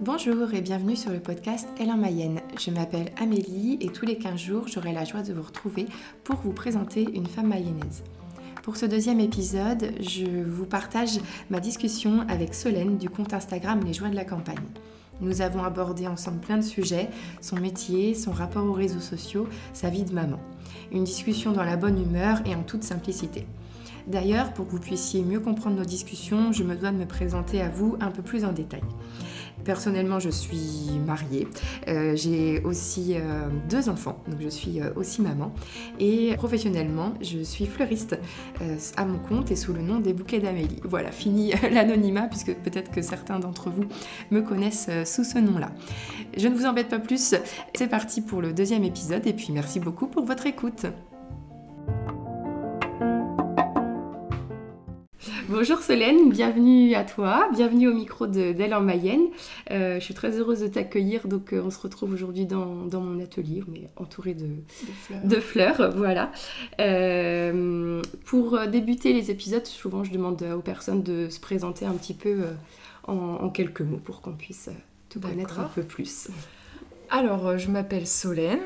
Bonjour et bienvenue sur le podcast Elle en Mayenne. Je m'appelle Amélie et tous les 15 jours, j'aurai la joie de vous retrouver pour vous présenter une femme mayonnaise. Pour ce deuxième épisode, je vous partage ma discussion avec Solène du compte Instagram Les Joies de la Campagne. Nous avons abordé ensemble plein de sujets, son métier, son rapport aux réseaux sociaux, sa vie de maman. Une discussion dans la bonne humeur et en toute simplicité. D'ailleurs, pour que vous puissiez mieux comprendre nos discussions, je me dois de me présenter à vous un peu plus en détail. Personnellement, je suis mariée. Euh, j'ai aussi euh, deux enfants, donc je suis euh, aussi maman. Et professionnellement, je suis fleuriste à mon compte et sous le nom des bouquets d'Amélie. Voilà, fini l'anonymat, puisque peut-être que certains d'entre vous me connaissent sous ce nom-là. Je ne vous embête pas plus. C'est parti pour le deuxième épisode et puis merci beaucoup pour votre écoute. Bonjour Solène, bienvenue à toi, bienvenue au micro d'Elle en Mayenne. Euh, je suis très heureuse de t'accueillir, donc euh, on se retrouve aujourd'hui dans, mon atelier, on est entouré de, fleurs. voilà. Euh, pour débuter les épisodes, souvent je demande aux personnes de se présenter un petit peu en, quelques mots pour qu'on puisse te connaître un peu plus. Alors, je m'appelle Solène,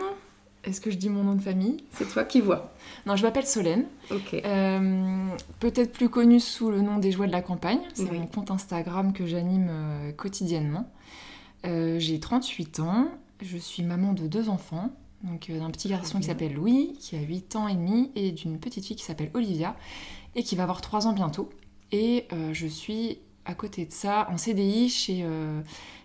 est-ce que je dis mon nom de famille C'est toi qui vois. Non, je m'appelle Solène. Ok. Euh, peut-être plus connue sous le nom des Joies de la campagne. C'est mon compte Instagram que j'anime euh, quotidiennement. Euh, j'ai 38 ans. Je suis maman de deux enfants. Donc d'un petit garçon qui s'appelle Louis, qui a 8 ans et demi, et d'une petite fille qui s'appelle Olivia, et qui va avoir 3 ans bientôt. Et je suis à côté de ça en CDI chez,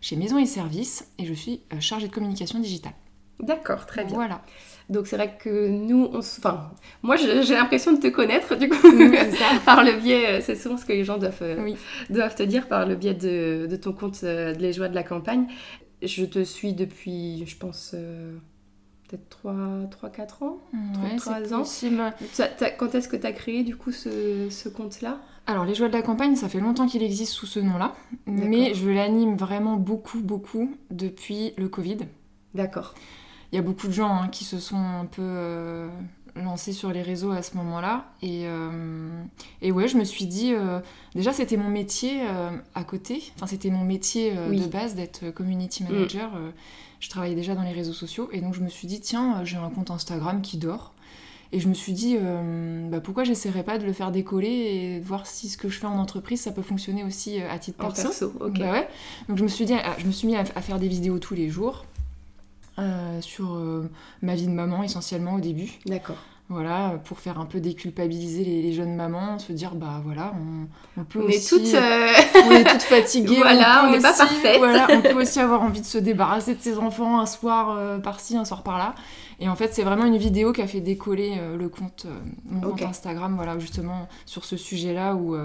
chez Maison et Services, et je suis chargée de communication digitale. D'accord, très bien. Voilà. Donc c'est vrai que nous, on enfin, moi j'ai l'impression de te connaître du coup par le biais, euh, c'est souvent ce que les gens doivent, euh, doivent te dire par le biais de, de ton compte euh, de Les Joies de la campagne. Je te suis depuis, je pense, peut-être 3-4 ans ouais, 3 ans. quand est-ce que tu as créé du coup ce, ce compte-là? Alors, les Joies de la campagne, ça fait longtemps qu'il existe sous ce nom-là, mais je l'anime vraiment beaucoup, beaucoup depuis le Covid. D'accord il y a beaucoup de gens hein, qui se sont un peu euh, lancés sur les réseaux à ce moment-là. Et, euh, et, ouais, je me suis dit, euh, déjà c'était mon métier à côté, enfin c'était mon métier de base d'être community mm. manager. je travaillais déjà dans les réseaux sociaux et donc je me suis dit, tiens, j'ai un compte Instagram qui dort. Et je me suis dit, bah, pourquoi j'essaierais pas de le faire décoller et de voir si ce que je fais en entreprise, ça peut fonctionner aussi à titre perso. Bah ouais. Donc je me suis dit, ah, je me suis mis à faire des vidéos tous les jours. Euh, sur euh, ma vie de maman essentiellement au début. D'accord. Voilà, pour faire un peu déculpabiliser les, jeunes mamans, se dire bah voilà, on, peut on aussi. Est toutes, euh, on est toutes fatiguées. voilà, on n'est pas parfaite. Voilà, on peut aussi avoir envie de se débarrasser de ses enfants un soir par-ci, un soir par-là. Et en fait, c'est vraiment une vidéo qui a fait décoller le compte, mon compte Instagram, voilà, justement sur ce sujet-là où,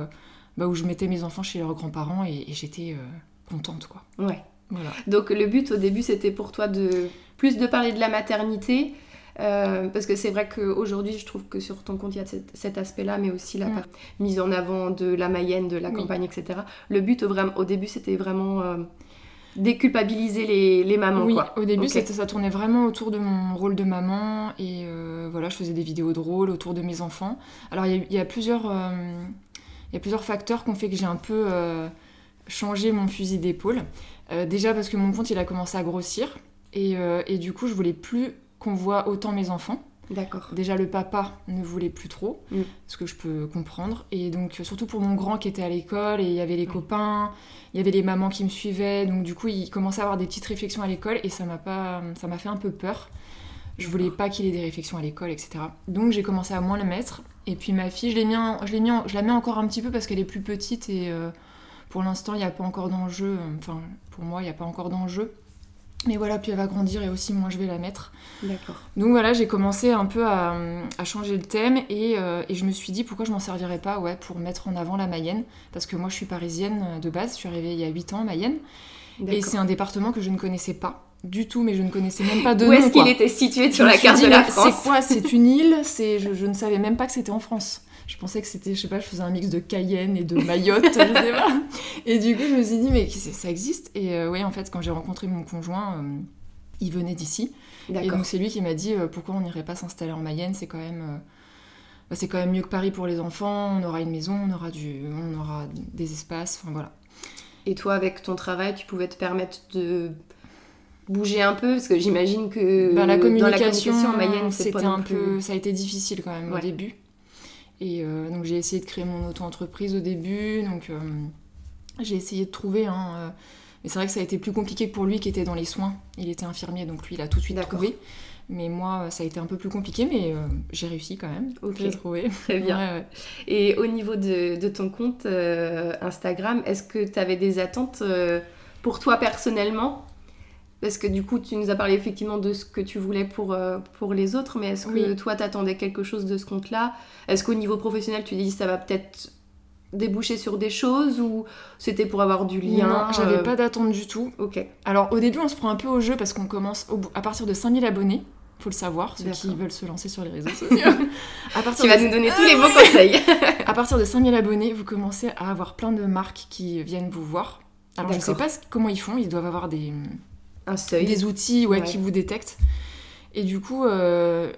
bah, où je mettais mes enfants chez leurs grands-parents et, et j'étais contente quoi. Ouais. Donc le but au début c'était pour toi de plus de parler de la maternité. Euh, parce que c'est vrai qu'aujourd'hui, je trouve que sur ton compte, il y a cet, aspect-là, mais aussi la mm. mise en avant de la Mayenne, de la campagne, etc. Le but, au, au début, c'était vraiment euh, déculpabiliser les, les, mamans. Oui, au début, ça tournait vraiment autour de mon rôle de maman. Et euh, voilà, je faisais des vidéos drôles autour de mes enfants. Alors, il y, a, plusieurs, il y a plusieurs facteurs qui ont fait que j'ai un peu changé mon fusil d'épaule. Euh, déjà parce que mon compte il a commencé à grossir et, euh, et du coup je voulais plus qu'on voit autant mes enfants. D'accord. Déjà le papa ne voulait plus trop, mm. ce que je peux comprendre. Et donc surtout pour mon grand qui était à l'école et il y avait les copains, il y avait les mamans qui me suivaient. Donc du coup il commençait à avoir des petites réflexions à l'école et ça m'a pas, ça m'a fait un peu peur. Je voulais pas qu'il ait des réflexions à l'école, etc. Donc j'ai commencé à moins le mettre. Et puis ma fille, je l'ai mis, je l'ai mis, je la mets encore un petit peu parce qu'elle est plus petite et euh, pour l'instant, il n'y a pas encore d'enjeu. Enfin, pour moi, il n'y a pas encore d'enjeu. Mais voilà, puis elle va grandir et aussi moi je vais la mettre. D'accord. Donc voilà, j'ai commencé un peu à, changer le thème euh, et, je me suis dit pourquoi je m'en servirais pas ouais, pour mettre en avant la Mayenne? Parce que moi je suis parisienne de base, je suis arrivée il y a 8 ans à Mayenne. Et c'est un département que je ne connaissais pas du tout, mais je ne connaissais même pas de Où est-ce qu'il était situé sur la carte de la France C'est quoi? C'est une île? Je, je ne savais même pas que c'était en France. Je pensais que c'était, je sais pas, je faisais un mix de Cayenne et de Mayotte, je sais pas. Et du coup, je me suis dit, mais ça existe Et euh, oui, en fait, quand j'ai rencontré mon conjoint, euh, il venait d'ici. Et donc, c'est lui qui m'a dit, euh, pourquoi on n'irait pas s'installer en Mayenne? C'est quand même. bah, c'est quand même mieux que Paris pour les enfants. On aura une maison, on aura, du, on aura des espaces, enfin voilà. Et toi, avec ton travail, tu pouvais te permettre de bouger un peu? Parce que j'imagine que bah, la communication, dans la communication en Mayenne, c'était un peu, ça a été difficile quand même Ouais. au début. Et euh, donc j'ai essayé de créer mon auto-entreprise au début. Donc euh, j'ai essayé de trouver. hein, euh, mais c'est vrai que ça a été plus compliqué pour lui qui était dans les soins. Il était infirmier, donc lui il a tout de suite trouvé. Mais moi, ça a été un peu plus compliqué, mais euh, j'ai réussi quand même. Ok. J'ai trouvé. Très bien. Ouais, ouais. Et au niveau de, de ton compte euh, Instagram, est-ce que tu avais des attentes euh, pour toi personnellement? Parce que du coup, tu nous as parlé effectivement de ce que tu voulais pour, euh, pour les autres, mais est-ce que Oui. toi, t'attendais quelque chose de ce compte-là? Est-ce qu'au niveau professionnel, tu dis ça va peut-être déboucher sur des choses ou c'était pour avoir du lien Non, j'avais euh, pas d'attente du tout. Ok, Alors au début, on se prend un peu au jeu parce qu'on commence au bout- à partir de 5000 abonnés. Faut le savoir, ceux qui veulent se lancer sur les réseaux sociaux. à, partir tu vas de, nous donner tous les bons conseils. à partir de 5000 abonnés, vous commencez à avoir plein de marques qui viennent vous voir. Alors je sais D'accord. pas comment ils font, ils doivent avoir des, Un seuil. des outils ouais, Ouais. qui vous détectent. Et du coup, euh,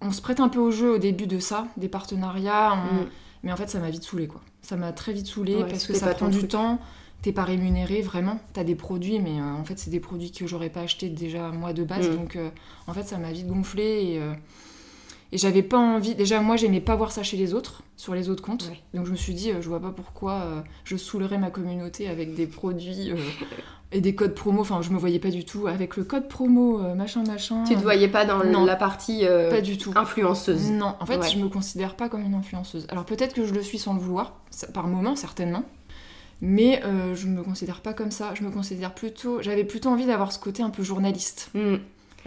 on se prête un peu au jeu au début de ça, des partenariats. on- Mm. Mais en fait, ça m'a vite saoulé quoi. Ça m'a très vite saoulé Ouais, parce que ça prend du temps. T'es pas rémunéré vraiment. T'as des produits, mais euh, en fait, c'est des produits que j'aurais pas acheté déjà moi de base. Mm. Donc, euh, en fait, ça m'a vite gonflé et, et j'avais pas envie. Déjà, moi, j'aimais pas voir ça chez les autres, sur les autres comptes. Ouais. Donc, je me suis dit, je vois pas pourquoi je saoulerais ma communauté avec des produits et des codes promo. Enfin, je me voyais pas du tout avec le code promo, euh, machin, machin. Tu te voyais pas dans Non. la partie euh, Pas du tout. influenceuse. Non, en fait, Ouais. je me considère pas comme une influenceuse. Alors peut-être que je le suis sans le vouloir, par moment certainement, mais euh, je me considère pas comme ça. Je me considère plutôt, j'avais plutôt envie d'avoir ce côté un peu journaliste. Mm.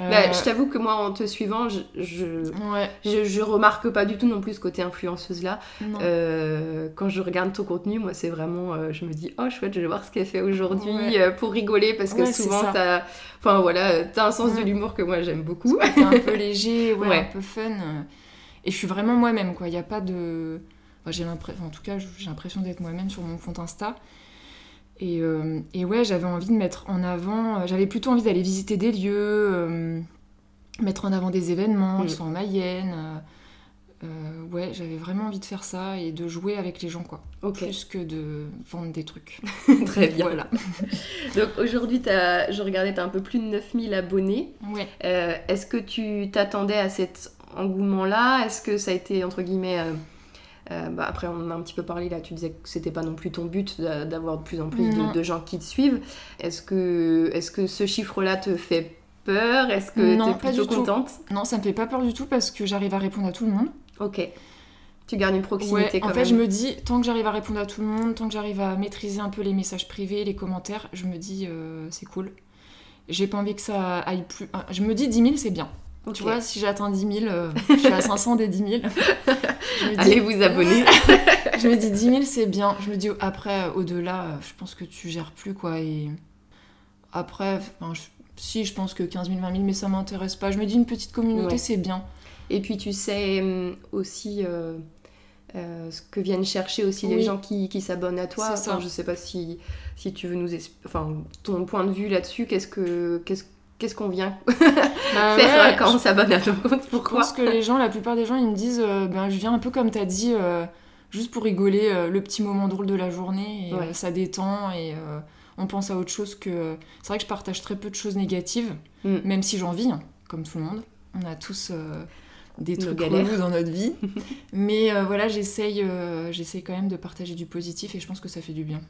Euh, Bah, je t'avoue que moi, en te suivant, je, je, ouais, je, je remarque pas du tout non plus ce côté influenceuse là. Euh, quand je regarde ton contenu, moi, c'est vraiment, euh, je me dis, oh chouette, je vais voir ce qu'elle fait aujourd'hui Ouais. euh, pour rigoler parce que Ouais, souvent, t'as, enfin voilà, t'as un sens de l'humour que moi j'aime beaucoup. Un peu léger, ouais, un peu fun. Et je suis vraiment moi-même, quoi. Il n'y a pas de. enfin, j'ai l'impression, en tout cas, j'ai l'impression d'être moi-même sur mon compte Insta. Et, euh, et ouais, j'avais envie de mettre en avant. euh, J'avais plutôt envie d'aller visiter des lieux, euh, mettre en avant des événements Mm. qui sont en Mayenne. euh, ouais, j'avais vraiment envie de faire ça et de jouer avec les gens, quoi. Ok, Plus que de vendre des trucs. très bien. Voilà. Donc aujourd'hui, je regardais, t'as un peu plus de 9000 abonnés. Ouais. Est-ce que tu t'attendais à cet engouement-là? Est-ce que ça a été, entre guillemets, euh, euh, bah, après on en a un petit peu parlé là, tu disais que c'était pas non plus ton but d'a- d'avoir de plus en plus de, de gens qui te suivent. Est-ce que, est que ce chiffre-là te fait peur? Est-ce que tu es plutôt tout. contente? Non, ça me fait pas peur du tout parce que j'arrive à répondre à tout le monde. Ok. Tu gardes une proximité Ouais, quand en fait, même. je me dis, tant que j'arrive à répondre à tout le monde, tant que j'arrive à maîtriser un peu les messages privés, les commentaires, je me dis, euh, c'est cool. J'ai pas envie que ça aille plus. ah, Je me dis 10 000, c'est bien. Ok. Tu vois, si j'atteins 10 000, euh, je suis à 500 des 10 000. Je me dis- Allez vous abonner. je me dis 10 000, c'est bien. Je me dis, après, au-delà, euh, je pense que tu gères plus, quoi. Et après, enfin, je- si, je pense que 15 000, 20 000, mais ça m'intéresse pas. Je me dis, une petite communauté, Ouais. c'est bien. Et puis tu sais hum, aussi euh, euh, ce que viennent chercher aussi les gens qui, qui s'abonnent à toi. Enfin, je sais pas si, si tu veux nous... Enfin, ton point de vue là-dessus, qu'est-ce que... Qu'est-ce Qu'est-ce qu'on vient Bah faire ouais, euh, quand on s'abonne à ton compte Je Pourquoi pense que les gens, la plupart des gens, ils me disent euh, ben, je viens un peu comme t'as dit, euh, juste pour rigoler, euh, le petit moment drôle de la journée, et Ouais. ça détend, et on pense à autre chose que. C'est vrai que je partage très peu de choses négatives, Mm. même si j'en vis, hein, comme tout le monde. On a tous des Nos trucs galères. dans notre vie. Mais voilà, j'essaye j'essaye quand même de partager du positif, et je pense que ça fait du bien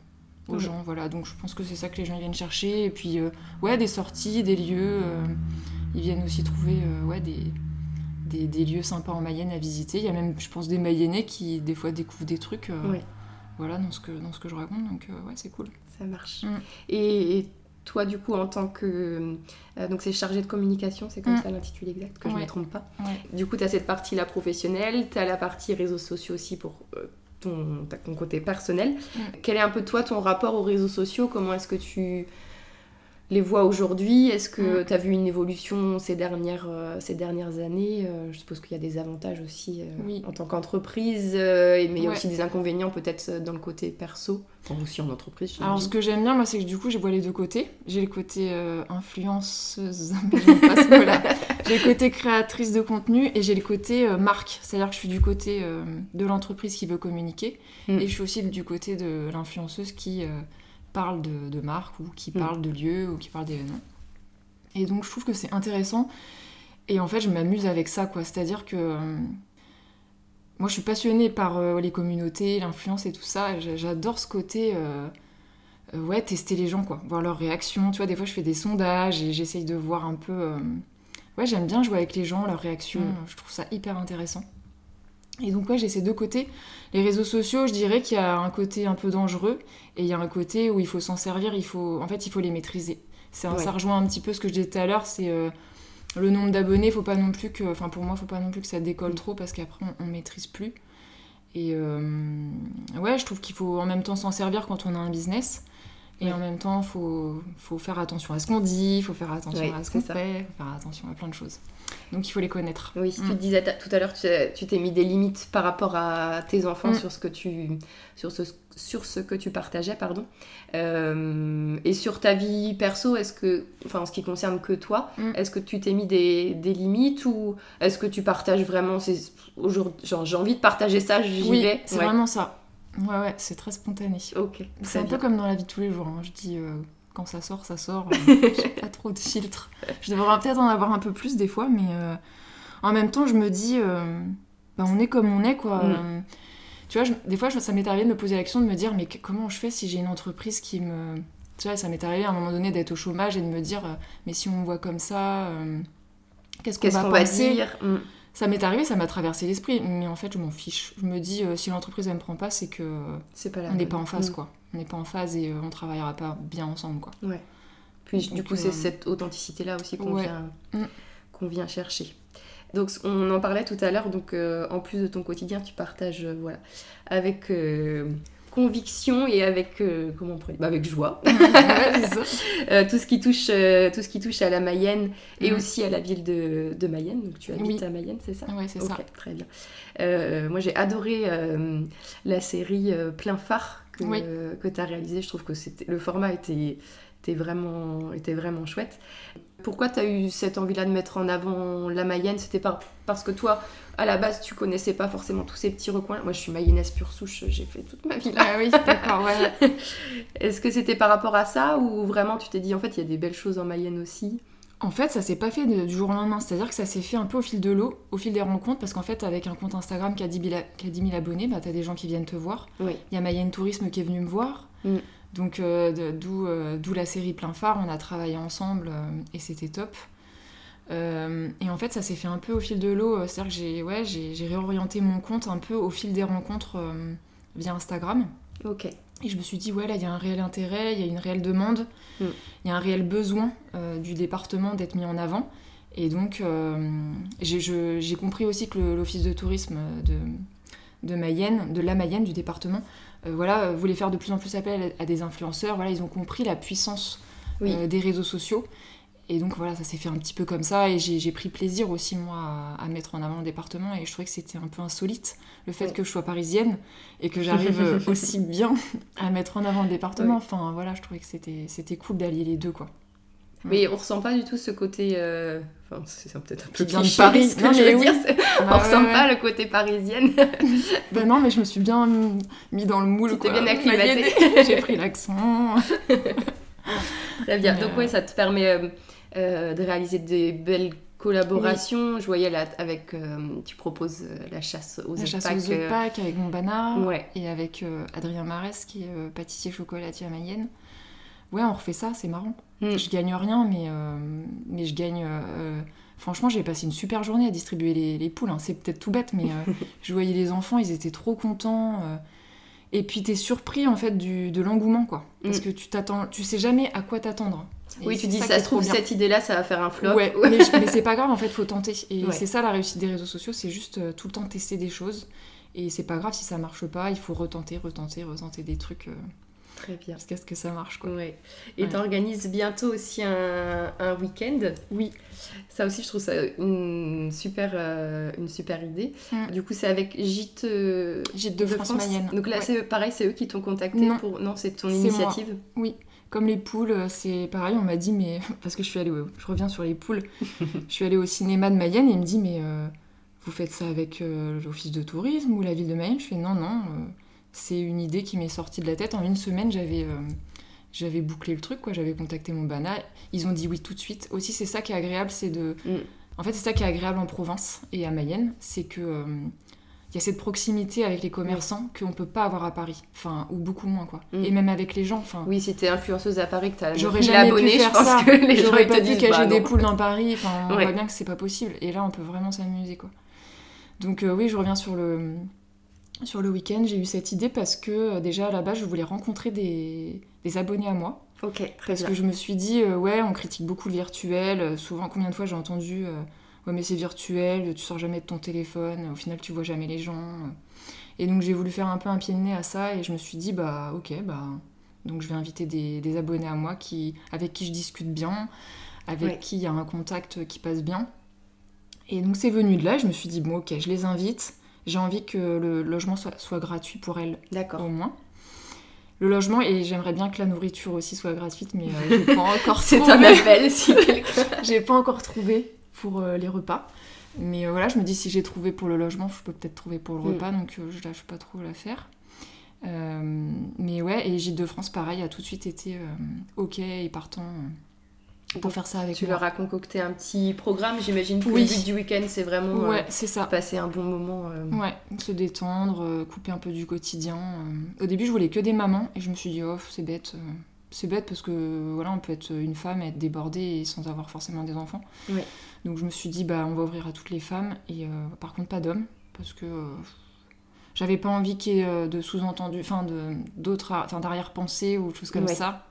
aux Ouais. gens. Voilà, donc je pense que c'est ça que les gens viennent chercher. Et puis, euh, ouais, des sorties, des lieux. euh, ils viennent aussi trouver euh, ouais, des, des, des lieux sympas en Mayenne à visiter. Il y a même, je pense, des Mayennais qui, des fois, découvrent des trucs Ouais. voilà, dans, ce que, dans ce que je raconte. Donc, ouais, c'est cool. Ça marche. Mm. Et, et toi, du coup, en tant que... donc c'est chargé de communication, c'est comme Mm. ça l'intitulé exact, que je ne me trompe pas. Du coup, tu as cette partie-là professionnelle, tu as la partie réseaux sociaux aussi pour ton, côté personnel. Mm. Quel est un peu toi ton rapport aux réseaux sociaux? Comment est-ce que tu les vois aujourd'hui Est-ce que Mm. tu as vu une évolution ces dernières, euh, ces dernières années Euh, Je suppose qu'il y a des avantages aussi euh, Oui. en tant qu'entreprise, mais il y a aussi des inconvénients peut-être dans le côté perso, enfin, aussi en entreprise. Alors ce que j'aime bien moi c'est que du coup je vois les deux côtés. J'ai le côté euh, influenceuse. J'ai le côté créatrice de contenu et j'ai le côté euh, marque. C'est-à-dire que je suis du côté euh, de l'entreprise qui veut communiquer Mm. et je suis aussi du côté de l'influenceuse qui parle de, de marque ou qui Mm. parle de lieu ou qui parle d'événements. Et donc je trouve que c'est intéressant et en fait je m'amuse avec ça quoi. C'est-à-dire que euh, moi je suis passionnée par euh, les communautés, l'influence et tout ça. J'adore ce côté... euh, ouais, tester les gens, quoi. Voir leurs réactions. Tu vois, des fois, je fais des sondages et j'essaye de voir un peu. Ouais, j'aime bien jouer avec les gens, leurs réactions. Mm. Je trouve ça hyper intéressant. Et donc, ouais, j'ai ces deux côtés. Les réseaux sociaux, je dirais qu'il y a un côté un peu dangereux et il y a un côté où il faut s'en servir. Il faut, en fait, il faut les maîtriser. C'est un- Ouais. Ça rejoint un petit peu ce que je disais tout à l'heure. C'est euh, le nombre d'abonnés. Faut pas non plus que. Enfin, pour moi, faut pas non plus que ça décolle Mm. trop parce qu'après, on, on maîtrise plus. Et euh, ouais, je trouve qu'il faut en même temps s'en servir quand on a un business. Et Ouais. en même temps, il faut, faut faire attention à ce qu'on dit, il faut faire attention Ouais, à ce qu'on ça. fait, faut faire attention à plein de choses. Donc il faut les connaître. Oui, si tu Mm. te disais ta- tout à l'heure, tu t'es mis des limites par rapport à tes enfants Mm. sur, ce que tu, sur, ce, sur ce que tu partageais, pardon. Euh, et sur ta vie perso, est-ce que, enfin en ce qui concerne que toi, Mm. est-ce que tu t'es mis des, des limites ou est-ce que tu partages vraiment, j'ai envie de partager ça, j'y oui, vais? c'est Ouais. vraiment ça. Ouais, ouais, c'est très spontané. Ok, C'est un bien. peu comme dans la vie de tous les jours. hein. Je dis euh, quand ça sort, ça sort. euh, J'ai pas trop de filtres. Je devrais peut-être en avoir un peu plus des fois, mais euh, en même temps, je me dis, euh, bah, on est comme on est, quoi. Mm. Tu vois, je- des fois, je- ça m'est arrivé de me poser la question de me dire, mais que- comment je fais si j'ai une entreprise qui me. Tu vois, ça m'est arrivé à un moment donné d'être au chômage et de me dire, mais si on me voit comme ça, qu'est-ce qu'on va qu'on va penser? dire? Mm. Ça m'est arrivé, ça m'a traversé l'esprit, mais en fait, je m'en fiche. Je me dis, euh, si l'entreprise elle me prend pas, c'est que C'est pas la on n'est pas en phase, Mm. quoi. On n'est pas en phase et euh, on travaillera pas bien ensemble, quoi. Ouais. Puis du coup, c'est euh, cette authenticité-là aussi qu'on ouais. vient, Mm. vient chercher. Donc on en parlait tout à l'heure, donc euh, en plus de ton quotidien, tu partages euh, voilà, avec euh, conviction et avec, euh, comment on pourrait Bah, avec joie. Euh, tout, ce qui touche, euh, tout ce qui touche à la Mayenne et Mm. aussi à la ville de, de Mayenne. Donc tu habites Oui. à Mayenne, c'est ça? Ouais, c'est ça. très bien. Moi, j'ai adoré la série Plein phare que, Oui. que tu as réalisée. Je trouve que c'était, le format était, était, vraiment, était vraiment chouette. Pourquoi tu as eu cette envie-là de mettre en avant la Mayenne? C'était pas parce que toi, à la base, tu connaissais pas forcément tous ces petits recoins. Moi, je suis mayennaise pure souche, j'ai fait toute ma vie là. Ah oui, d'accord, ouais. Est-ce que c'était par rapport à ça ou vraiment tu t'es dit en fait, il y a des belles choses en Mayenne aussi? En fait, ça s'est pas fait du jour au lendemain. C'est-à-dire que ça s'est fait un peu au fil de l'eau, au fil des rencontres, parce qu'en fait, avec un compte Instagram qui a 10 000, a- qui a 10 000 abonnés, bah, t'as des gens qui viennent te voir. Oui. Il y a Mayenne Tourisme qui est venu me voir. Mm. Donc, euh, d'où euh, d'où la série Plein Phare. On a travaillé ensemble euh, et c'était top. Euh, et en fait, ça s'est fait un peu au fil de l'eau. euh, C'est-à-dire que j'ai ouais, j'ai réorienté mon compte un peu au fil des rencontres euh, via Instagram. Ok. Et je me suis dit, ouais, là, il y a un réel intérêt, il y a une réelle demande, il Mm. y a un réel besoin euh, du département d'être mis en avant. Et donc, j'ai compris aussi que l'office de tourisme de, de Mayenne, de la Mayenne, du département, voilà, voulait faire de plus en plus appel à, à des influenceurs. Voilà, ils ont compris la puissance Oui. des réseaux sociaux. Et donc voilà, ça s'est fait un petit peu comme ça. Et j'ai pris plaisir aussi, moi, à, à mettre en avant le département. Et je trouvais que c'était un peu insolite, le fait Ouais. que je sois parisienne et que j'arrive aussi bien à mettre en avant le département. Ouais. Enfin voilà, je trouvais que c'était cool d'allier les deux, quoi. Mais on ressent pas du tout ce côté. euh, Enfin, c'est peut-être un peu vient de Paris. ce que Non, je veux oui. dire. c'est- on Bah, ressent ouais, pas ouais. le côté parisienne. Ben non, mais je me suis bien mis dans le moule. Tu bien acclimatée. J'ai pris l'accent. Très bien. Mais, Donc euh, oui, ça te permet euh, de réaliser des belles collaborations. Je voyais là avec. euh, tu proposes euh, la chasse aux La chasse aux euh, avec mon banard. Ouais. Et avec euh, Adrien Marès, qui est euh, pâtissier chocolatier à Mayenne. Ouais, on refait ça, c'est marrant. Mm. Je gagne rien, mais, euh, mais je gagne. euh, franchement, j'ai passé une super journée à distribuer les, les poules. hein. C'est peut-être tout bête, mais euh, je voyais les enfants, ils étaient trop contents. Et puis t'es surpris en fait du, de l'engouement, quoi. Parce Mm. que tu t'attends, tu sais jamais à quoi t'attendre. Oui, tu dis, ça ça, se trouve, cette idée-là, ça va faire un flop. Ouais, mais, c'est pas grave, en fait, faut tenter. Et Ouais. c'est ça la réussite des réseaux sociaux, c'est juste euh, tout le temps tester des choses. Et c'est pas grave si ça marche pas, il faut retenter, retenter, retenter des trucs. euh. Très bien. Jusqu'à ce que ça marche, quoi. Ouais. Et Ouais. tu organises bientôt aussi un, un week-end? Oui. Ça aussi, je trouve ça une super, euh, une super idée. Mm. Du coup, c'est avec Gîte euh, Gîte de France Mayenne. Donc là, Ouais. c'est pareil, c'est eux qui t'ont contacté Non. pour. Non, c'est ton initiative? Comme les poules, euh, c'est pareil, on m'a dit, mais. Parce que je suis allée. au- Je reviens sur les poules. je suis allée au cinéma de Mayenne et il me dit, mais euh, vous faites ça avec l'office de tourisme ou la ville de Mayenne? Je fais, non, non. C'est une idée qui m'est sortie de la tête. En une semaine, j'avais. euh, j'avais bouclé le truc, quoi. J'avais contacté mon bana. Ils ont dit oui tout de suite. Aussi, c'est ça qui est agréable, c'est de. Mm. En fait, c'est ça qui est agréable en Provence et à Mayenne, c'est que. euh, il y a cette proximité avec les commerçants qu'on peut pas avoir à Paris, enfin, ou beaucoup moins, quoi. Mm. Et même avec les gens, enfin. Oui, si t'es influenceuse à Paris, que t'as J'aurais 1000 jamais abonnés, pu faire je pense ça. que les gens pas disent cacher bah, des poules dans Paris. Enfin, on Ouais. voit bien que c'est pas possible. Et là, on peut vraiment s'amuser, quoi. Donc euh, oui, je reviens sur le sur le week-end. J'ai eu cette idée parce que euh, déjà à la base, je voulais rencontrer des, des abonnés à moi. Ok, très Parce bien. que je me suis dit, euh, ouais, on critique beaucoup le virtuel. Euh, Souvent, combien de fois j'ai entendu, euh, ouais, mais c'est virtuel, tu sors jamais de ton téléphone, au final, tu vois jamais les gens. Et donc, j'ai voulu faire un peu un pied de nez à ça et je me suis dit, bah, ok, bah. Donc, je vais inviter des, des abonnés à moi qui, avec qui je discute bien, avec qui il y a un contact qui passe bien. Et donc, c'est venu de là, je me suis dit, bon, ok, je les invite. J'ai envie que le logement soit, soit gratuit pour elles D'accord. au moins. Le logement, et j'aimerais bien que la nourriture aussi soit gratuite, mais euh, j'ai pas encore C'est un appel si quelqu'un. J'ai pas encore trouvé pour euh, les repas. Mais euh, voilà, je me dis si j'ai trouvé pour le logement, je peux peut-être trouver pour le Mm. repas, donc euh, je lâche pas trop l'affaire. Mais ouais, et Gîte de France, pareil, a tout de suite été ok et partant pour faire ça avec Tu moi. leur as concocté un petit programme, j'imagine que Oui. le but du week-end, c'est vraiment euh, c'est ça. passer un bon moment. euh, Ouais, se détendre, euh, couper un peu du quotidien. Au début, je voulais que des mamans et je me suis dit, oh, c'est bête. C'est bête parce que voilà, on peut être une femme et être débordée et sans avoir forcément des enfants. Ouais. Donc je me suis dit, bah, on va ouvrir à toutes les femmes et par contre pas d'hommes parce que j'avais pas envie qu'il y ait de sous-entendus, enfin de- d'autres, enfin d'arrière-pensées ou de choses comme Ouais. ça.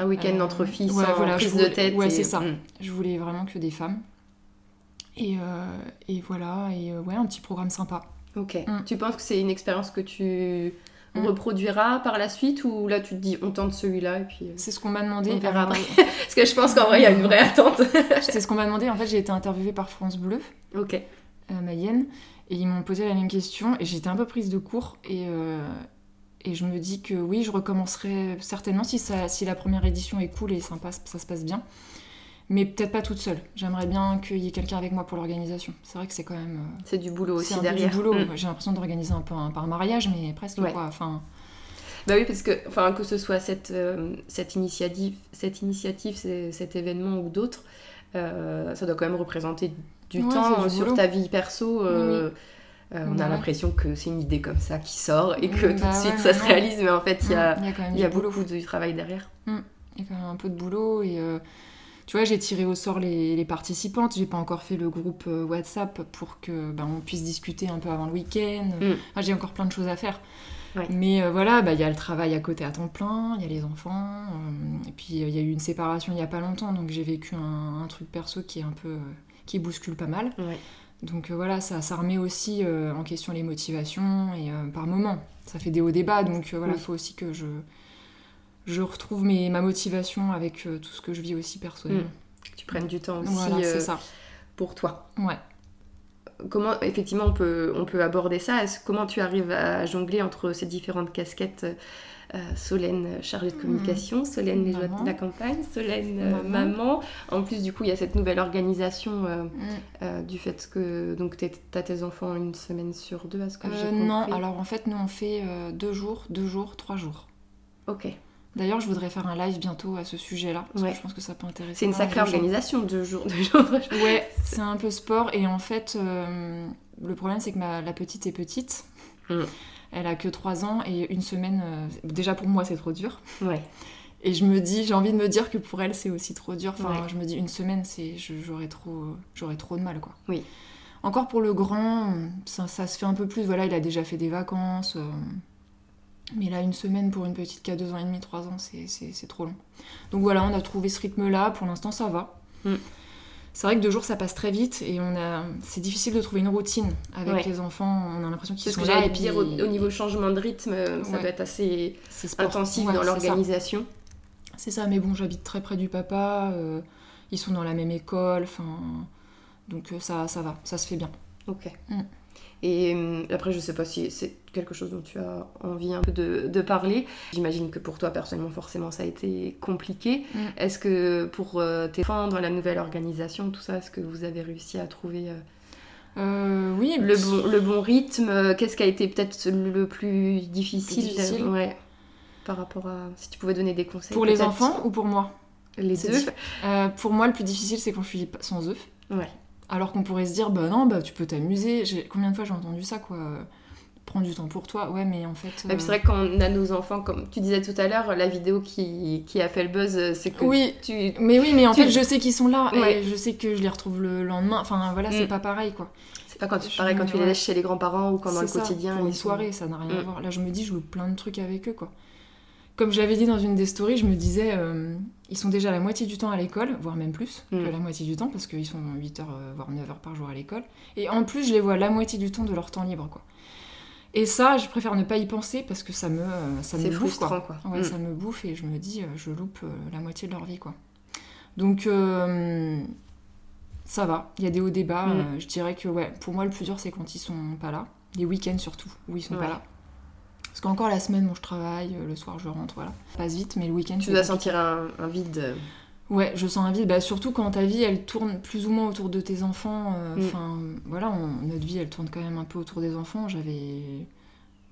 Un week-end Euh, entre filles, ouais, sans voilà, je prise voulais- de tête. ouais, et- c'est ça. Mm. Je voulais vraiment que des femmes. Et, euh, et voilà, et euh, ouais, un petit programme sympa. Ok. Mm. Tu penses que c'est une expérience que tu Mm. reproduiras par la suite ou là tu te dis on tente celui-là et puis. euh, C'est ce qu'on m'a demandé. On verra après. Parce que je pense qu'en vrai il y a une vraie attente. C'est ce qu'on m'a demandé. En fait, j'ai été interviewée par France Bleu ok. Mayenne et ils m'ont posé la même question et j'étais un peu prise de court et, euh, et je me dis que oui, je recommencerai certainement si, ça, si la première édition est cool et sympa, ça se passe bien. Mais peut-être pas toute seule. J'aimerais bien qu'il y ait quelqu'un avec moi pour l'organisation. C'est vrai que c'est quand même. euh, C'est du boulot aussi un derrière. peu du boulot. Mm. J'ai l'impression d'organiser un peu un, par mariage, mais presque Ouais. quoi. Enfin, Bah oui, parce que, enfin, que ce soit cette, euh, cette initiative, cette initiative cet événement ou d'autres, euh, ça doit quand même représenter du Ouais, temps du sur boulot. ta vie perso. euh, euh, on a l'impression que c'est une idée comme ça qui sort et que Mm, tout bah de suite ouais, ça se réalise, mais en fait il y a, il y a quand même il y a du boulot. beaucoup de travail derrière. Il y a quand même un peu de boulot et euh, tu vois, j'ai tiré au sort les, les participantes. J'ai pas encore fait le groupe euh, WhatsApp pour que ben, on puisse discuter un peu avant le week-end. Mm. Enfin, j'ai encore plein de choses à faire. Mais euh, voilà, bah, il y a le travail à côté à temps plein, il y a les enfants. et puis il y a eu une séparation il y a pas longtemps, donc j'ai vécu un, un truc perso qui est un peu qui bouscule pas mal. Ouais. Donc euh, voilà, ça, ça remet aussi euh, en question les motivations et euh, par moments, ça fait des hauts débats. Donc voilà, il Oui. faut aussi que je, je retrouve mes, ma motivation avec tout ce que je vis aussi personnellement. Que tu prennes du temps aussi Voilà, c'est ça. pour toi. Ouais. Comment, effectivement, on peut, on peut aborder ça Comment tu arrives à jongler entre ces différentes casquettes Solène chargée de communication, Solène les joies de la campagne, Solène euh, Maman. En plus, du coup, il y a cette nouvelle organisation euh, Mm. euh, du fait que donc tu as tes enfants une semaine sur deux, à ce que j'ai Euh, compris non, alors en fait, nous on fait euh, deux jours, deux jours, trois jours. Ok. D'ailleurs, je voudrais faire un live bientôt à ce sujet-là, parce Ouais. que je pense que ça peut intéresser. C'est une sacrée organisation, deux jours, deux jours. Ouais, c'est un peu sport. Et en fait, euh, le problème, c'est que ma, la petite est petite. Mm. Elle a que 3 ans et une semaine, euh, déjà pour moi, c'est trop dur. Ouais. Et je me dis, j'ai envie de me dire que pour elle, c'est aussi trop dur. Enfin, Ouais. je me dis, une semaine, c'est, j'aurais trop, j'aurais trop de mal, quoi. Oui. Encore pour le grand, ça, ça se fait un peu plus. Voilà, il a déjà fait des vacances. euh, mais là, une semaine pour une petite qui a 2 ans et demi, 3 ans, c'est, c'est, c'est trop long. Donc voilà, on a trouvé ce rythme-là. Pour l'instant, ça va. Mm. C'est vrai que deux jours ça passe très vite et on a c'est difficile de trouver une routine avec Ouais. les enfants on a l'impression qu'ils sont que là et puis au, au niveau changement de rythme, euh, ça Ouais. peut être assez intensif Ouais, dans l'organisation. c'est ça mais bon j'habite très près du papa euh, ils sont dans la même école enfin donc euh, ça ça va ça se fait bien Ok. Mm. Et hum, après, je sais pas si c'est quelque chose dont tu as envie un peu de, de parler. J'imagine que pour toi, personnellement, forcément, ça a été compliqué. Mm. Est-ce que pour euh, tes enfants, dans la nouvelle organisation, tout ça, est-ce que vous avez réussi à trouver euh, Euh, oui le, bon, le bon rythme? Euh, Qu'est-ce qui a été peut-être le plus difficile, difficile ouais, par rapport à... Si tu pouvais donner des conseils. pour les enfants ou pour moi? Les deux. Euh, pour moi le plus difficile c'est je suis sans œufs Ouais. Alors qu'on pourrait se dire, bah non, bah tu peux t'amuser. Combien de fois j'ai entendu ça, quoi? Prends du temps pour toi. Ouais, mais en fait. Puis euh, c'est vrai que quand on a nos enfants, comme tu disais tout à l'heure, la vidéo qui, qui a fait le buzz, euh, c'est que Oui. tu... Mais oui, mais en Tu- fait, je sais qu'ils sont là Ouais. et je sais que je les retrouve le lendemain. Enfin, voilà, c'est Mm. pas pareil, quoi. C'est pas quand, Je- pareil quand tu les laisses chez les grands-parents ou quand dans le C'est ça, quotidien. Pour ils une sont- soirée, ça n'a rien à Mm. voir. Là, je me dis, je loupe plein de trucs avec eux, quoi. Comme je l'avais dit dans une des stories, je me disais, euh, ils sont déjà la moitié du temps à l'école, voire même plus que la moitié du temps, parce qu'ils sont 8 heures, euh, voire 9 heures par jour à l'école. Et en plus, je les vois la moitié du temps de leur temps libre, quoi. Et ça, je préfère ne pas y penser parce que ça me, euh, ça me bouffe, quoi. quoi. Ouais, Mm. ça me bouffe et je me dis, euh, je loupe la moitié de leur vie, quoi. Donc, euh, ça va. Il y a des hauts débats. Mm. euh, je dirais que, ouais, pour moi, le plus dur, c'est quand ils sont pas là. Les week-ends surtout, où ils sont Ouais. pas là. Parce qu'encore la semaine, bon, je travaille, euh, le soir, je rentre, voilà. Ça passe vite, mais le week-end, Tu dois compliqué. sentir un, un vide. euh, Ouais, je sens un vide. Bah, surtout quand ta vie, elle tourne plus ou moins autour de tes enfants. euh, Mm. Enfin, voilà, on- notre vie, elle tourne quand même un peu autour des enfants. J'avais...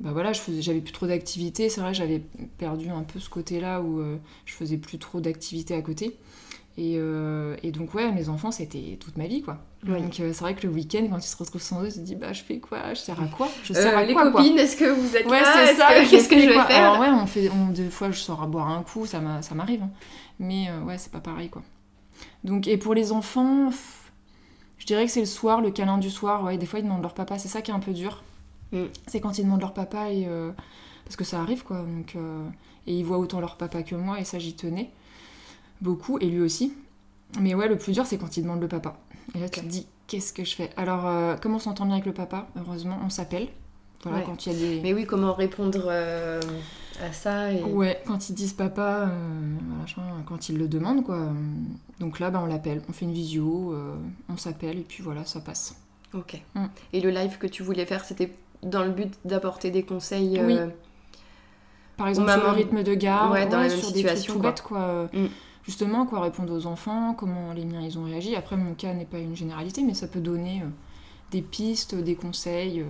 Bah voilà, je faisais, j'avais plus trop d'activités. C'est vrai, j'avais perdu un peu ce côté-là où euh, je faisais plus trop d'activités à côté. Et, euh, et donc, ouais, mes enfants, c'était toute ma vie, quoi. Oui. Donc, euh, c'est vrai que le week-end, quand ils se retrouvent sans eux, tu te dis, bah, je fais quoi? Je sers à quoi? Je euh, sers à les quoi, quoi? copines, est-ce que vous êtes Ouais, là? c'est ça. que- Qu'est-ce que je vais quoi faire? Alors, ouais, on fait, on, des fois, je sors à boire un coup, ça, m'a- ça m'arrive. hein. Mais ouais, c'est pas pareil, quoi. Donc, et pour les enfants, pff, je dirais que c'est le soir, le câlin du soir. Ouais, des fois, ils demandent leur papa. C'est ça qui est un peu dur. Mm. C'est quand ils demandent leur papa et. parce que ça arrive, quoi. Donc, et ils voient autant leur papa que moi, et ça, j'y tenais beaucoup, et lui aussi. Mais ouais, le plus dur, c'est quand ils demandent le papa. Et là, tu te dis, qu'est-ce que je fais? Alors, euh, comme on s'entend bien avec le papa, heureusement, on s'appelle. Voilà, Ouais. quand il y a des. Mais oui, comment répondre euh, à ça et... Ouais, quand ils disent papa, euh, quand ils le demandent, quoi. Donc là, bah, on l'appelle, on fait une visio, euh, on s'appelle, et puis voilà, ça passe. Ok. Mm. Et le live que tu voulais faire, c'était dans le but d'apporter des conseils. Oui. Par exemple, sur le rythme de garde, Ouais, dans la même sur des trucs situation, tout quoi. bêtes, quoi. Mm. Justement, quoi, répondre aux enfants, comment les miens, ils ont réagi. Après, mon cas n'est pas une généralité, mais ça peut donner euh, des pistes, des conseils, euh,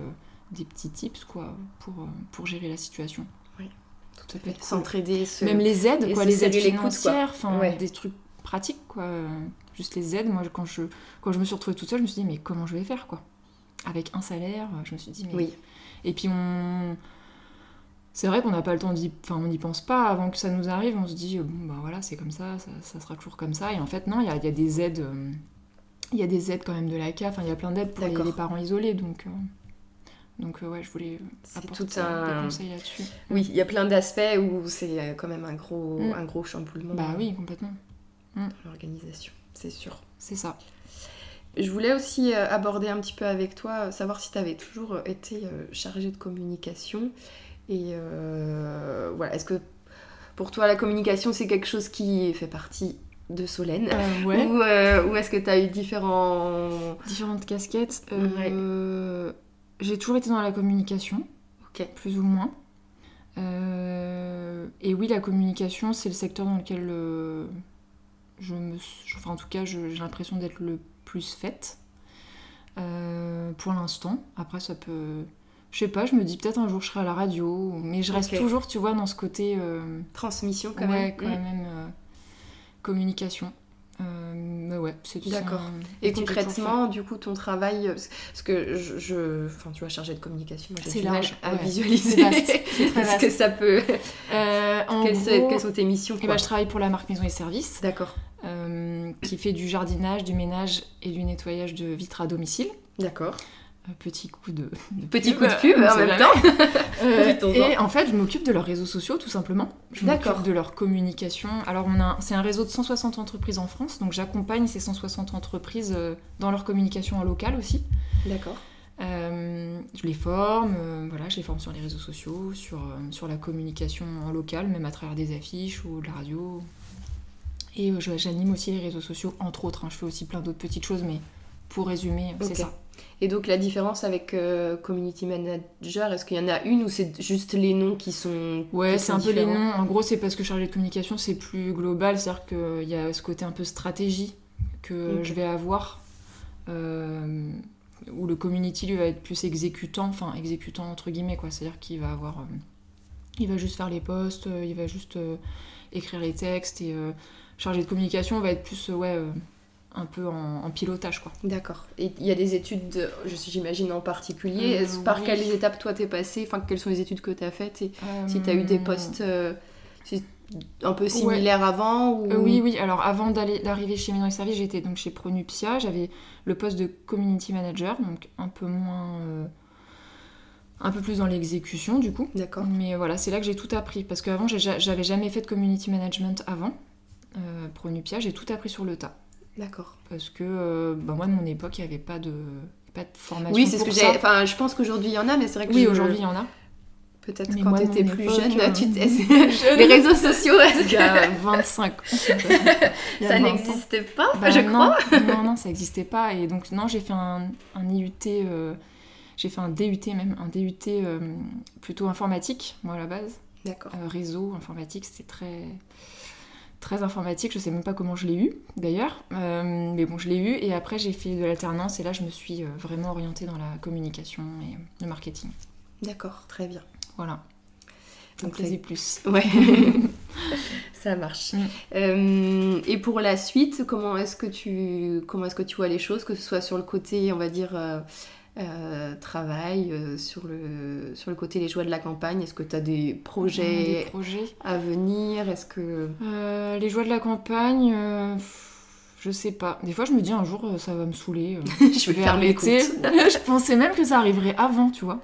des petits tips, quoi, pour, euh, pour gérer la situation. tout à fait. cool. S'entraider. Se... Même les aides, quoi, les aides financières, enfin Ouais. des trucs pratiques, quoi. Juste les aides. Moi, quand je, quand je me suis retrouvée toute seule, je me suis dit, mais comment je vais faire, quoi? Avec un salaire, je me suis dit, mais. Oui. Et puis on. C'est vrai qu'on n'a pas le temps d'y. Enfin, on n'y pense pas avant que ça nous arrive. On se dit, euh, bon, bah voilà, c'est comme ça, ça, ça sera toujours comme ça. Et en fait, non, il y a, il y a des aides. euh, Il y a des aides quand même de la CAF. Enfin, il y a plein d'aides pour les, parents isolés. Donc, euh, donc euh, ouais, je voulais apporter tout un- des conseils là-dessus. Oui, il y a plein d'aspects où c'est quand même un gros, Mm. un gros chamboulement Bah oui, complètement. dans l'organisation, c'est sûr. C'est ça. Je voulais aussi aborder un petit peu avec toi, savoir si tu avais toujours été chargée de communication. Et euh, voilà, est-ce que pour toi la communication c'est quelque chose qui fait partie de Solène Euh, ouais. Ou, euh, ou est-ce que tu as eu différents... Différentes casquettes. J'ai toujours été dans la communication, plus ou moins. Et oui, la communication, c'est le secteur dans lequel je me, enfin, en tout cas, j'ai l'impression d'être le plus faite. Pour l'instant. Après, ça peut. Je sais pas, je me dis peut-être un jour je serai à la radio, mais je reste toujours, tu vois, dans ce côté. euh, Transmission quand ouais, même. quand Mm. même. euh, communication. Euh, mais ouais, c'est c'est D'accord. un Et concrètement, du coup, ton travail, euh, parce que je, je- enfin, tu vois, chargée de communication, moi j'ai C'est du mal large, à ouais. visualiser ce que ça peut. Euh, en quelles, gros, quelles sont tes missions eh quoi. ben, je travaille pour la marque Maison et Services, D'accord, euh, qui fait du jardinage, du ménage et du nettoyage de vitres à domicile. d'accord. Petit coup de, petit coup de pub en même temps. et en fait, je m'occupe de leurs réseaux sociaux tout simplement. Je m'occupe de leur communication. Alors on a, c'est un réseau de 160 entreprises en France, donc j'accompagne ces 160 entreprises dans leur communication en local aussi. D'accord. Euh, je les forme, euh, voilà, je les forme sur les réseaux sociaux, sur, euh, sur la communication en local, même à travers des affiches ou de la radio. Et j'anime aussi les réseaux sociaux, entre autres. Hein. Je fais aussi plein d'autres petites choses, mais pour résumer, c'est ça. Et donc la différence avec Community Manager, est-ce qu'il y en a une ou c'est juste les noms qui sont... Ouais, c'est un peu les noms. En gros, c'est parce que chargé de communication, c'est plus global, c'est-à-dire qu'il y a ce côté un peu stratégie que je vais avoir où le community lui va être plus exécutant, enfin exécutant entre guillemets quoi, c'est-à-dire qu'il va avoir, euh, il va juste faire les posts, euh, il va juste euh, écrire les textes et chargé de communication va être plus ouais un peu en, pilotage quoi. D'accord. Et il y a des études, j'imagine en particulier, par quelles étapes toi t'es passé, enfin quelles sont les études que t'as faites? Et si t'as eu des postes un peu similaire avant ou... Euh, oui, oui. Alors avant d'arriver chez Minority Service, j'étais donc chez Pronupia. J'avais le poste de community manager, donc un peu moins, euh, un peu plus dans l'exécution du coup. D'accord. Mais voilà, c'est là que j'ai tout appris parce qu'avant j'avais jamais fait de community management avant. Euh, Pronupia, j'ai tout appris sur le tas. D'accord. Parce que euh, bah, moi de mon époque, il n'y avait pas de pas de formation. Oui, c'est ce que j'ai. Enfin, je pense qu'aujourd'hui il y en a, mais c'est vrai que oui, aujourd'hui il y en a. Peut-être quand tu étais plus jeune, tu les réseaux sociaux. Il y a 25 ans. ça n'existait pas, bah je crois. non, non, ça n'existait pas. Et donc, non, j'ai fait un, un IUT, euh, j'ai fait un DUT même, un DUT euh, plutôt informatique, moi à la base. D'accord. Euh, réseau, informatique, c'était très très informatique, je sais même pas comment je l'ai eu d'ailleurs, mais bon, je l'ai eu et après j'ai fait de l'alternance et là je me suis vraiment orientée dans la communication et le marketing. D'accord, très bien. Voilà. Donc plaisir plus. Ouais. ça marche. Mm. Euh, et pour la suite, comment est-ce que tu comment est-ce que tu vois les choses, que ce soit sur le côté, on va dire. Euh, euh, travail sur, le, sur le côté les joies de la campagne Est-ce que tu as des projets, des projets, à venir? Est-ce que les joies de la campagne je sais pas. Des fois, je me dis un jour, ça va me saouler. je vais arrêter. je pensais même que ça arriverait avant, tu vois.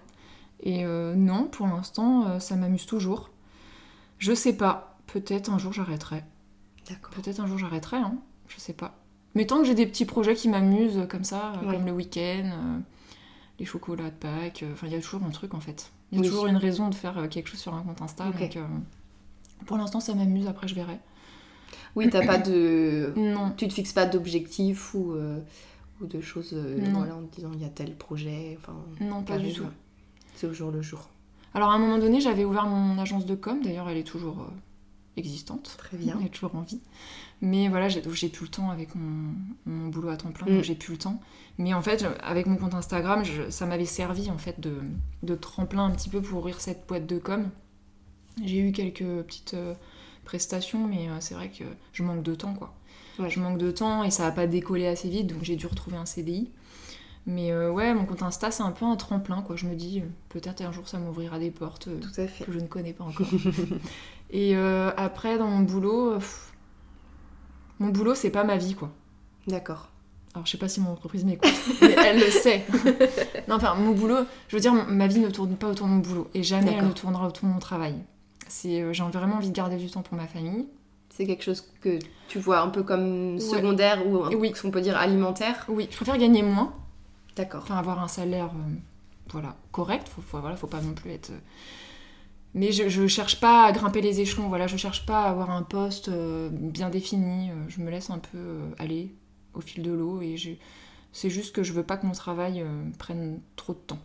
Et euh, non, pour l'instant, euh, ça m'amuse toujours. Je sais pas. Peut-être un jour j'arrêterai. D'accord. Peut-être un jour j'arrêterai, hein. Je sais pas. Mais tant que j'ai des petits projets qui m'amusent euh, comme ça, comme le week-end, les chocolats de Pâques, enfin, il y a toujours un truc en fait. Il y a toujours une raison de faire quelque chose sur un compte Insta. Donc, pour l'instant, ça m'amuse. Après, je verrai. Oui, t'as pas de. Non. Tu te fixes pas d'objectifs ou, ou de choses voilà, en te disant il y a tel projet. Enfin, non, pas du tout. C'est au jour le jour. Alors à un moment donné, j'avais ouvert mon agence de com, d'ailleurs elle est toujours euh, existante. Très bien. Elle est toujours en vie. Mais voilà, j'ai plus le temps avec mon, mon boulot à temps plein, donc mm. j'ai plus le temps. Mais en fait, avec mon compte Instagram, ça m'avait servi en fait de, de, tremplin un petit peu pour ouvrir cette boîte de com. J'ai eu quelques petites euh, prestations, mais euh, c'est vrai que je manque de temps quoi. Je manque de temps et ça n'a pas décollé assez vite, donc j'ai dû retrouver un CDI. Mais euh, ouais, mon compte Insta, c'est un peu un tremplin, quoi. Je me dis, euh, peut-être un jour, ça m'ouvrira des portes euh, que je ne connais pas encore. et après, dans mon boulot, mon boulot, c'est pas ma vie, quoi. D'accord. Alors, je sais pas si mon entreprise m'écoute, mais elle le sait. non, enfin, mon boulot, je veux dire, ma vie ne tourne pas autour de mon boulot. Et jamais elle ne tournera autour de mon travail. C'est, j'ai vraiment envie de garder du temps pour ma famille. C'est quelque chose que tu vois un peu comme secondaire ou, oui. on peut dire alimentaire? Oui, je préfère gagner moins D'accord. Enfin, avoir un salaire euh, voilà, correct, faut, faut, voilà, faut pas non plus être. Euh, mais je, je cherche pas à grimper les échelons, voilà, je cherche pas à avoir un poste euh, bien défini, je me laisse un peu aller au fil de l'eau et c'est juste que je veux pas que mon travail prenne trop de temps.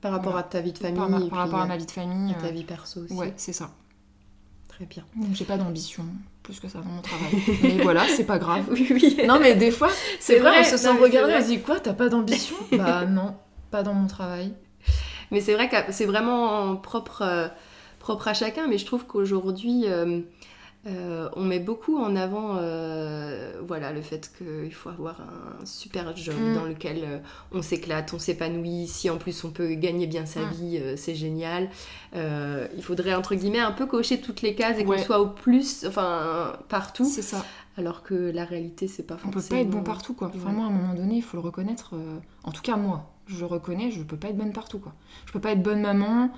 Par rapport à ta vie de famille Par, rapport à ma vie de famille. À ta vie perso aussi. Ouais, c'est ça. Très bien. Donc j'ai pas d'ambition plus que ça dans mon travail. mais voilà, c'est pas grave. Oui, oui. Non, mais des fois, c'est vrai, on se sent regarder, on se dit quoi, t'as pas d'ambition? Bah non, pas dans mon travail. Mais c'est vrai que c'est vraiment propre, euh, propre à chacun, mais je trouve qu'aujourd'hui, euh, Euh, on met beaucoup en avant euh, voilà, le fait qu'il faut avoir un super job Mm. dans lequel on s'éclate, on s'épanouit. Si en plus on peut gagner bien sa Mm. vie, c'est génial. Il faudrait entre guillemets un peu cocher toutes les cases et qu'on soit au plus, enfin partout. C'est ça. Alors que la réalité, c'est pas On forcément. peut pas être bon partout, quoi. Ouais. Vraiment, à un moment donné, il faut le reconnaître. En tout cas, moi, je le reconnais, je peux pas être bonne partout, quoi. Je peux pas être bonne maman,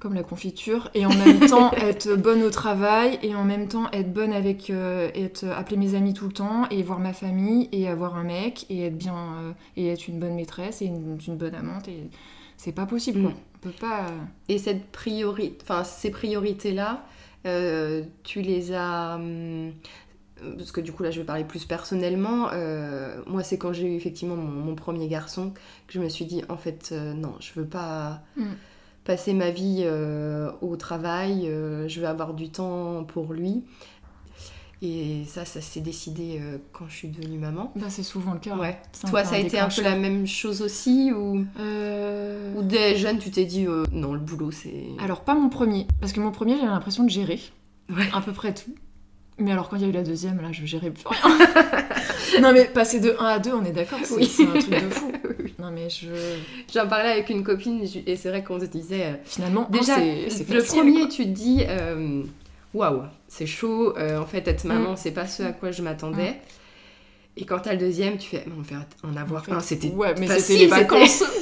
comme la confiture, et en même temps être bonne au travail, et en même temps être bonne avec. euh, être, appeler mes amis tout le temps, et voir ma famille, et avoir un mec, et être bien. euh, et être une bonne maîtresse, et une, une bonne amante, et. C'est pas possible, quoi. Mm. On peut pas. Et cette priori... enfin, ces priorités-là, euh, tu les as. hum, Parce que du coup, là, je vais parler plus personnellement. euh, moi, c'est quand j'ai eu effectivement mon, mon premier garçon que je me suis dit, en fait, euh, non, je veux pas Mm. Passer ma vie euh, au travail, euh, je veux avoir du temps pour lui. Et ça, ça s'est décidé euh, quand je suis devenue maman. Bah, c'est souvent le cas. Ouais. Toi, ça a été un peu la même chose aussi Ou, ou dès jeune, tu t'es dit, non, le boulot, c'est. Alors, pas mon premier, parce que mon premier, j'avais l'impression de gérer Ouais. à peu près tout. Mais alors, quand il y a eu la deuxième, là, je gérais plus rien. non, mais passer de 1 à 2, on est d'accord, c'est Oui. c'est un truc de fou. Oui. Non, mais je. J'en parlais avec une copine et c'est vrai qu'on se disait. euh, Finalement, Déjà, c'est le premier, quoi. tu te dis, euh, waouh, c'est chaud. euh, en fait, être maman, c'est pas ce à quoi je m'attendais. Et quand t'as le deuxième, tu fais, on va en avoir En fait, un. C'était Ouais, mais c'était les vacances.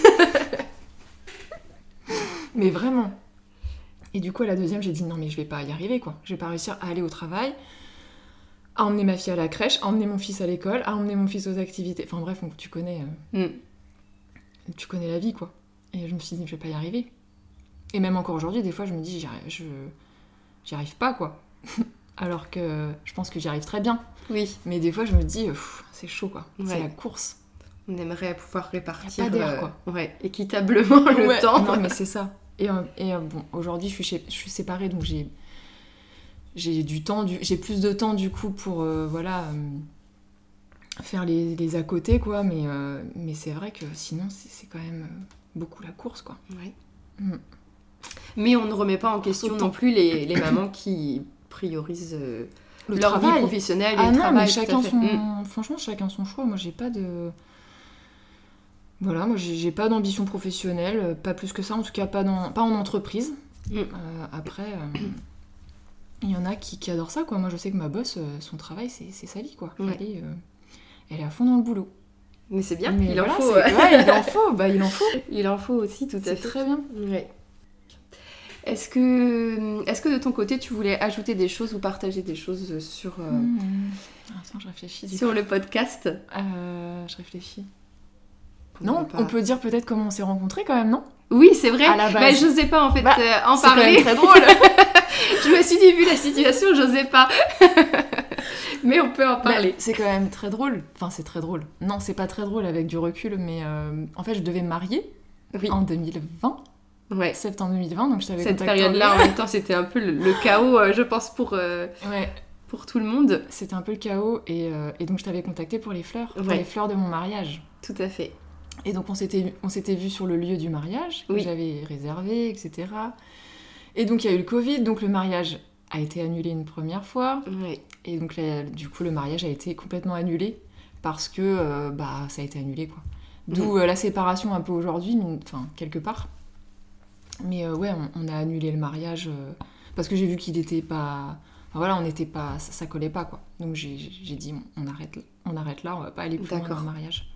mais vraiment. Et du coup, à la deuxième, j'ai dit non, mais je vais pas y arriver, quoi. Je vais pas réussir à aller au travail, à emmener ma fille à la crèche, à emmener mon fils à l'école, à emmener mon fils aux activités. Enfin bref, donc, tu connais. euh, Mm. tu connais la vie, quoi. Et je me suis dit, je vais pas y arriver. Et même encore aujourd'hui, des fois, je me dis, j'y je arrive pas, quoi. Alors que je pense que j'y arrive très bien. Oui, Mais des fois, je me dis, pff, c'est chaud, quoi. Ouais. C'est la course. on aimerait pouvoir répartir Y a pas d'air, euh, ouais, équitablement le Ouais, temps. Non, mais c'est ça. Et, euh, et, euh, bon, aujourd'hui, je suis, chez- je suis séparée, donc j'ai j'ai du temps, du, j'ai plus de temps du coup pour euh, voilà euh, faire les, les à côté, quoi. Mais, euh, mais c'est vrai que sinon, c'est quand même beaucoup la course, quoi. Ouais. Mm. Mais on ne remet pas en question Autant. non plus les, les mamans qui priorisent Le leur vie professionnelle et Ah le non, travail. mais chacun son. Mm. Franchement, chacun son choix. Moi, j'ai pas de. Voilà, moi, j'ai pas d'ambition professionnelle, pas plus que ça, en tout cas, pas, dans, pas en entreprise. Mm. Après, il y en a qui, qui adorent ça, quoi. Moi, je sais que ma boss, euh, son travail, c'est c'est sa vie, quoi. Ouais. Elle, est, euh, elle est à fond dans le boulot. Mais c'est bien, Mais il en faut. c'est- euh, Ouais, il en faut, bah, il en faut. Il en faut aussi, tout à C'est fait. très bien. Est-ce que, est que de ton côté, tu voulais ajouter des choses ou partager des choses sur, euh, Mmh. Attends, je réfléchis. sur le podcast? Euh, je réfléchis. Pourquoi Non, pas on peut dire peut-être comment on s'est rencontrés quand même, non? Oui, c'est vrai. À la Bah, base. j'osais pas en fait Bah, en C'est parler. même très drôle. Je me suis dit, vu la situation, j'osais pas. mais on peut en parler. Bah, c'est quand même très drôle. Enfin, c'est très drôle. Non, c'est pas très drôle avec du recul, mais euh, en fait, je devais me marier Oui. en 2020, Ouais. septembre 2020, donc je t'avais Cette période-là, en même temps, c'était un peu le, le chaos, euh, je pense, pour, euh, Ouais, pour tout le monde. c'était un peu le chaos, et, euh, et donc je t'avais contacté pour les fleurs, pour les fleurs de mon mariage. Tout à fait. Et donc on s'était on s'était vu sur le lieu du mariage, que Oui. j'avais réservé, etc. Et donc il y a eu le Covid, donc le mariage a été annulé une première fois, et donc là, du coup le mariage a été complètement annulé parce que euh, bah ça a été annulé quoi. D'où Mm. euh, la séparation un peu aujourd'hui, enfin quelque part. Mais euh, ouais, on, on a annulé le mariage parce que j'ai vu qu'il était pas. Enfin voilà, on n'était pas, ça, ça collait pas quoi. Donc j'ai dit on arrête, là. on arrête là, on va pas aller plus loin dans le mariage.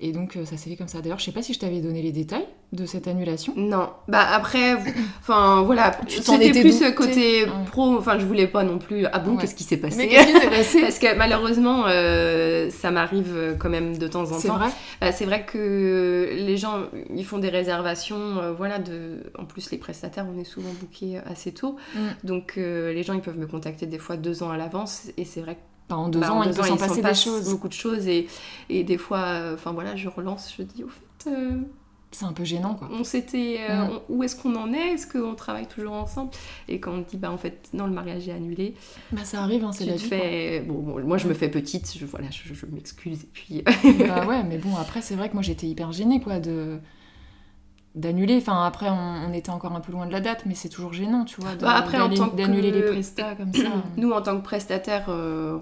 Et donc euh, ça s'est fait comme ça. D'ailleurs, je sais pas si je t'avais donné les détails de cette annulation. Non, bah après, enfin voilà, c'était plus douté côté Ouais. pro, enfin je voulais pas non plus, ah bon, Ouais. qu'est-ce qui s'est passé? Mais qu'est-ce qui s'est passé? Parce que malheureusement, euh, ça m'arrive euh, quand même de temps en C'est temps. vrai? Bah, c'est vrai que les gens, ils font des réservations, euh, voilà, de... en plus les prestataires, on est souvent bookés assez tôt, Mm. donc les gens, ils peuvent me contacter des fois deux ans à l'avance, et c'est vrai que Bah, En deux bah, ans, en il deux peut ans, s'en il passer des choses. beaucoup de choses, et, et des fois, euh, enfin voilà, je relance, je dis, au fait... euh, C'est un peu gênant quoi. on s'était euh, Mm. où est-ce qu'on en est? Est-ce qu'on travaille toujours ensemble? Et quand on dit bah en fait non le mariage est annulé Bah ça arrive, hein, c'est la vie. fais bon, bon, moi je me fais petite je voilà je, je m'excuse et puis bah ouais, mais bon, après, c'est vrai que moi j'étais hyper gênée, quoi, de. d'annuler. Enfin, après, on, était encore un peu loin de la date, mais c'est toujours gênant, tu vois, Bah, après, en tant que- d'annuler les prestats comme ça. Nous, en tant que prestataire, euh,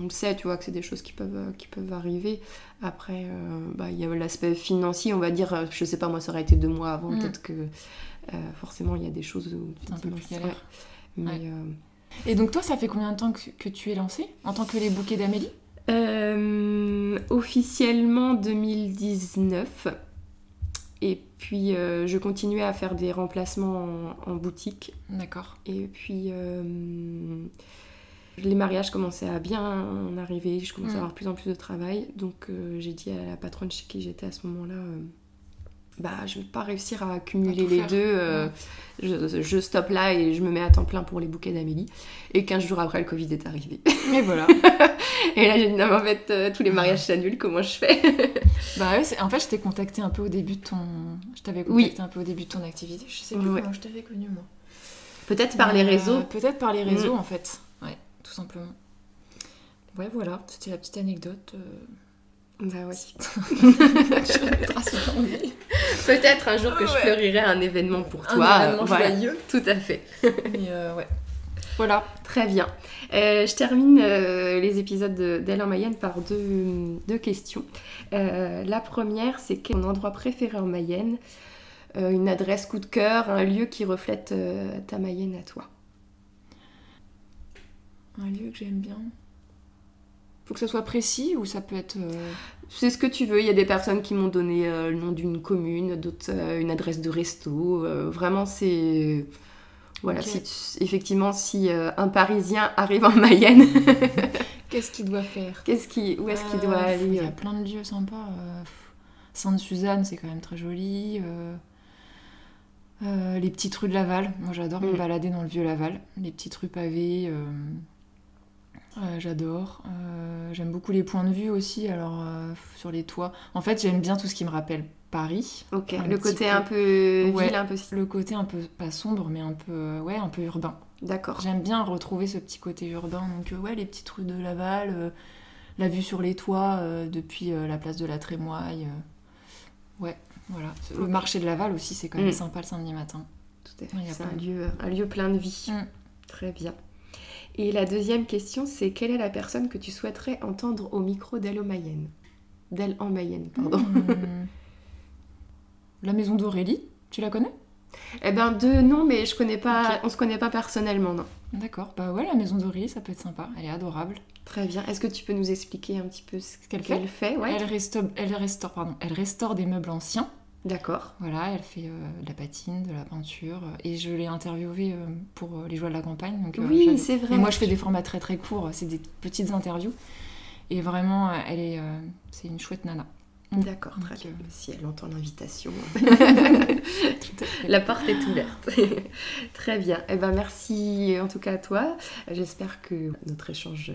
on le sait, tu vois, que c'est des choses qui peuvent, euh, qui peuvent arriver. Après, euh, bah, il y a l'aspect financier, on va dire, euh, je sais pas, moi, ça aurait été deux mois avant, Mm. peut-être que forcément, il y a des choses où tu te dis, ouais. Mais, Ouais. Et donc, toi, ça fait combien de temps que, que tu es lancée en tant que les bouquets d'Amélie? Euh, officiellement 2019. Et puis euh, je continuais à faire des remplacements en, en boutique. D'accord. Et puis euh, les mariages commençaient à bien arriver. Je commençais Mm. à avoir de plus en plus de travail. Donc euh, j'ai dit à la patronne chez qui j'étais à ce moment-là. euh, bah, je vais pas réussir à cumuler les faire. deux. euh, je, je stoppe là et je me mets à temps plein pour les bouquets d'Amélie. Et 15 jours après, le Covid est arrivé. Et voilà. Et là, j'ai dit, non, mais en fait, euh, tous les mariages s'annulent, comment je fais? Bah ouais, en fait, je t'ai contacté un peu au début de ton... Je t'avais Oui. contacté un peu au début de ton activité. Je sais plus Ouais. comment je t'avais connue, moi. Peut-être par les réseaux. Peut-être par les réseaux, Mm. en fait. Tout simplement. Ouais, voilà. C'était la petite anecdote. euh. Bah ouais. Peut-être un jour que je Ouais. fleurirai un événement pour Un toi. événement voilà. joyeux. Tout à fait. Mais euh, ouais. Voilà. Très bien. Euh, je termine euh, les épisodes de- d'Elle en Mayenne par deux, deux questions. La première, c'est quel est ton endroit préféré en Mayenne? Une adresse coup de cœur, un lieu qui reflète ta Mayenne à toi. Un lieu que j'aime bien. Faut que ça soit précis ou ça peut être. euh, C'est ce que tu veux. Il y a des personnes qui m'ont donné euh, le nom d'une commune, d'autres euh, une adresse de resto. Euh, vraiment, c'est. Voilà, Ok. si tu- effectivement, si euh, un Parisien arrive en Mayenne, Qu'est-ce qu'il doit faire? Qu'est-ce qui, où est-ce qu'il Euh, doit Il aller y a plein de lieux sympas. euh, Sainte-Suzanne, c'est quand même très joli. euh, euh, les petites rues de Laval. Moi, j'adore me Mm. balader dans le vieux Laval. Les petites rues pavées. Euh, j'adore. Euh, j'aime beaucoup les points de vue aussi. Alors, euh, sur les toits. En fait, j'aime bien tout ce qui me rappelle Paris. Ok, le côté peu. un peu Ouais. ville, un peu. Le côté un peu, pas sombre, mais un peu, euh, ouais, un peu urbain. D'accord. J'aime bien retrouver ce petit côté urbain. Donc, ouais, les petites rues de Laval, la vue sur les toits depuis la place de la Trémoille. ouais, voilà. Le marché de Laval aussi, c'est quand même Mm. sympa le samedi matin. Tout à fait. Ouais, C'est un lieu, un lieu plein de vie. Mm. Très bien. Et la deuxième question, c'est quelle est la personne que tu souhaiterais entendre au micro d'Elle en Mayenne? D'Elle en Mayenne, pardon. Hmm. La maison d'Aurélie, tu la connais? Eh ben, deux noms, mais je connais pas, on se connaît pas personnellement, non. D'accord, bah ouais, la maison d'Aurélie, ça peut être sympa. Elle est adorable. Très bien. Est-ce que tu peux nous expliquer un petit peu ce qu'elle fait? Ouais. Elle, restaure, elle, restaure, pardon, elle restaure des meubles anciens. D'accord. Voilà, elle fait euh, de la patine, de la peinture. Et je l'ai interviewée euh, pour euh, les joies de la campagne. Donc, euh, Oui, c'est vrai. Et moi, je fais des formats très très courts, c'est des petites interviews. Et vraiment, euh, elle est, euh, c'est une chouette nana. D'accord, très bien. euh, Si elle entend l'invitation, la porte est ouverte. très bien. Eh ben, merci en tout cas à toi. J'espère que notre échange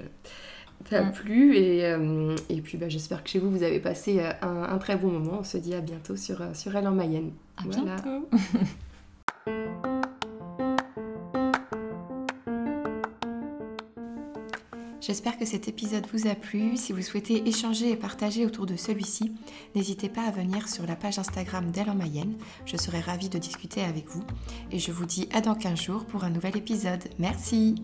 t'a Mm. plu et, euh, et puis bah, j'espère que chez vous vous avez passé euh, un, un très bon moment. On se dit à bientôt sur, euh, sur Elle en Mayenne. À Voilà. bientôt. J'espère que cet épisode vous a plu. Si vous souhaitez échanger et partager autour de celui-ci, n'hésitez pas à venir sur la page Instagram d'Elle en Mayenne. Je serai ravie de discuter avec vous. Et je vous dis à dans 15 jours pour un nouvel épisode. Merci